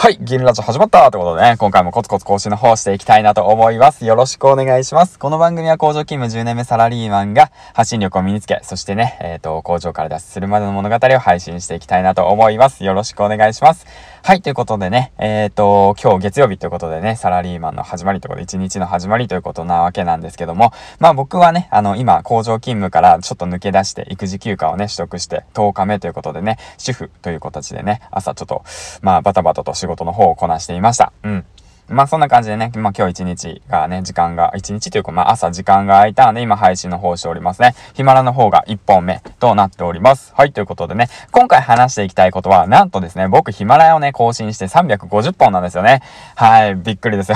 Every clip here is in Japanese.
はい、銀ラジオ始まったということでね、今回もコツコツ更新の方していきたいなと思います。よろしくお願いします。この番組は工場勤務10年目サラリーマンが発信力を身につけ、そしてね、えっ、ー、と、工場から脱出するまでの物語を配信していきたいなと思います。よろしくお願いします。はい、ということでね、えっ、ー、と、今日月曜日ということでね、サラリーマンの始まりということで、1日の始まりということなわけなんですけども、まあ僕はね、あの、今、工場勤務からちょっと抜け出して、育児休暇をね、取得して10日目ということでね、主婦という形でね、朝ちょっと、まあバタバタと仕事事の方をこなしていました。うん。まあそんな感じでね、まあ今日一日がね、時間が、一日というかまあ朝時間が空いたんで今配信の方をしておりますね。ヒマラの方が1本目となっております。はい、ということでね、今回話していきたいことは、なんとですね、僕ヒマラヤをね、更新して350本なんですよね。はい、びっくりです。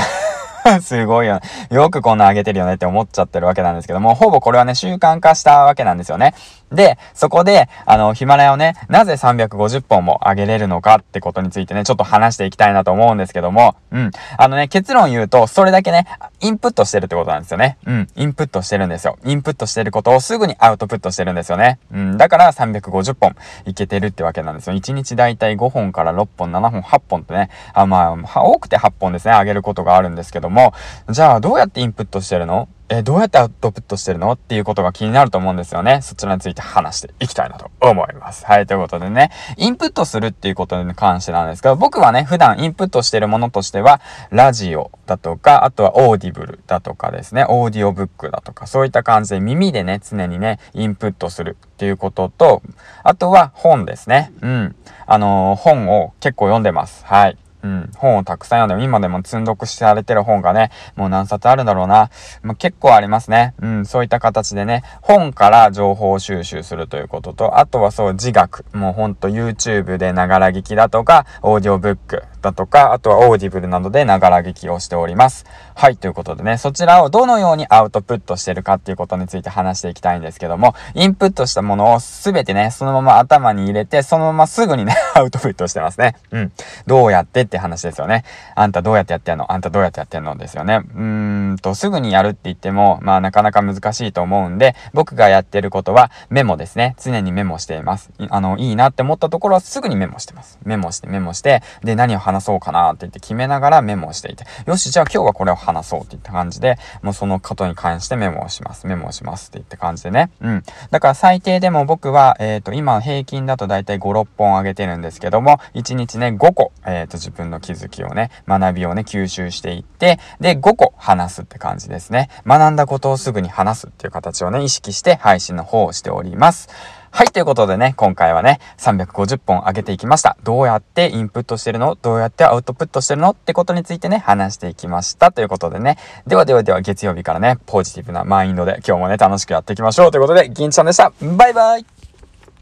すごいよ、ね。よくこんな上げてるよねって思っちゃってるわけなんですけども、ほぼこれはね、習慣化したわけなんですよね。で、そこで、あの、ヒマラヤをね、なぜ350本も上げれるのかってことについてね、ちょっと話していきたいなと思うんですけども、うん。あのね、結論言うと、それだけね、インプットしてるってことなんですよね。うん。インプットしてるんですよ。インプットしてることをすぐにアウトプットしてるんですよね。うん。だから350本いけてるってわけなんですよ。1日だいたい5本から6本、7本、8本ってね、あ、まあ、多くて8本ですね、上げることがあるんですけども、じゃあどうやってインプットしてるの？えどうやってアウトプットしてるの？っていうことが気になると思うんですよね。そちらについて話していきたいなと思います。はい、ということでね、インプットするっていうことに関してなんですけど、僕はね、普段インプットしてるものとしては、ラジオだとか、あとはオーディブルだとかですね、オーディオブックだとか、そういった感じで耳でね、常にね、インプットするっていうことと、あとは本ですね。うん。あのー、本を結構読んでます。はい。うん、本をたくさん読んで、今でも積んどくされてる本がね、もう何冊あるんだろうな。まあ、結構ありますね。うん、そういった形でね、本から情報収集するということと、あとはそう、自学。もうほんと YouTube でながら聞きだとか、オーディオブックだとか、あとはオーディブルなどでながら聞きをしております。はい、ということでね、そちらをどのようにアウトプットしてるかっていうことについて話していきたいんですけども、インプットしたものをすべてね、そのまま頭に入れて、そのまますぐにね、アウトプットしてますね。うん。どうやってって話ですよね。あんたどうやってやってんの？あんたどうやってやってんのですよね。うーんと、すぐにやるって言っても、まあなかなか難しいと思うんで、僕がやってることはメモですね。常にメモしています。あの、いいなって思ったところはすぐにメモしてます。メモしてメモして、で、何を話話そうかなって言って決めながらメモをしていて、よし、じゃあ今日はこれを話そうっていった感じで、もうそのことに関してメモをします。メモをしますって言って感じでね。うん。だから最低でも僕は、えっ、ー、と、今平均だとだいたい5、6本上げてるんですけども、1日ね、5個、えっ、ー、と、自分の気づきをね、学びをね、吸収していって、で、5個話すって感じですね。学んだことをすぐに話すっていう形をね、意識して配信の方をしております。はい、ということでね、今回はね、350本上げていきました。どうやってインプットしてるの？どうやってアウトプットしてるの？ってことについてね、話していきました。ということでね。ではではでは、月曜日からね、ポジティブなマインドで今日もね、楽しくやっていきましょう。ということで、銀ちゃんでした。バイバイ